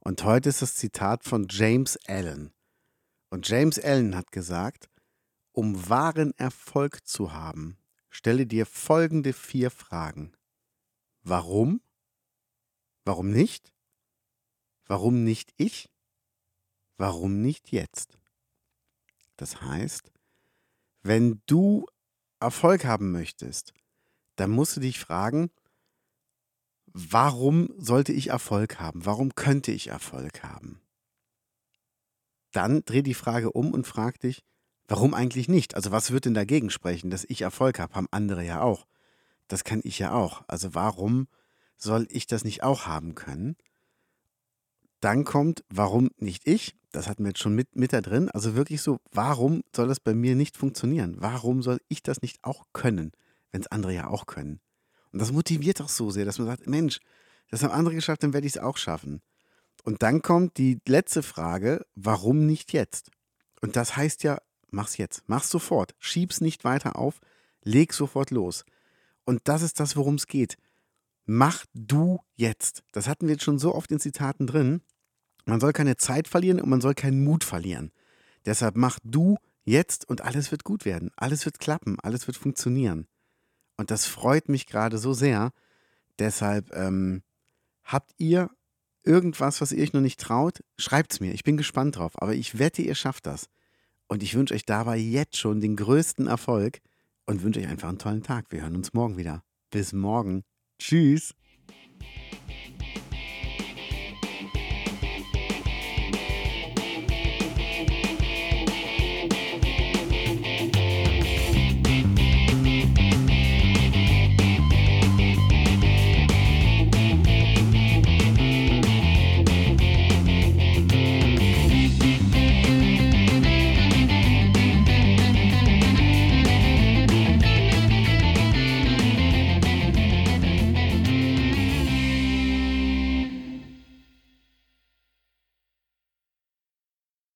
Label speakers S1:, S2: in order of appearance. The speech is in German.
S1: und heute ist das Zitat von James Allen. Und James Allen hat gesagt, um wahren Erfolg zu haben, stelle dir folgende vier Fragen. Warum? Warum nicht? Warum nicht ich? Warum nicht jetzt? Das heißt, wenn du Erfolg haben möchtest, dann musst du dich fragen, warum sollte ich Erfolg haben? Warum könnte ich Erfolg haben? Dann dreh die Frage um und frag dich, warum eigentlich nicht? Also was wird denn dagegen sprechen, dass ich Erfolg habe? Haben andere ja auch. Das kann ich ja auch. Also warum soll ich das nicht auch haben können? Dann kommt, warum nicht ich? Das hatten wir jetzt schon mit, mit da drin. Also wirklich so, warum soll das bei mir nicht funktionieren? Warum soll ich das nicht auch können? wenn es andere ja auch können. Und das motiviert doch so sehr, dass man sagt, Mensch, das haben andere geschafft, dann werde ich es auch schaffen. Und dann kommt die letzte Frage, warum nicht jetzt? Und das heißt ja, mach's jetzt, mach's sofort, schieb's nicht weiter auf, leg sofort los. Und das ist das, worum es geht. Mach du jetzt. Das hatten wir jetzt schon so oft in Zitaten drin. Man soll keine Zeit verlieren und man soll keinen Mut verlieren. Deshalb mach du jetzt und alles wird gut werden. Alles wird klappen, alles wird funktionieren. Und das freut mich gerade so sehr. Deshalb ähm, habt ihr irgendwas, was ihr euch noch nicht traut? Schreibt es mir. Ich bin gespannt drauf. Aber ich wette, ihr schafft das. Und ich wünsche euch dabei jetzt schon den größten Erfolg und wünsche euch einfach einen tollen Tag. Wir hören uns morgen wieder. Bis morgen. Tschüss.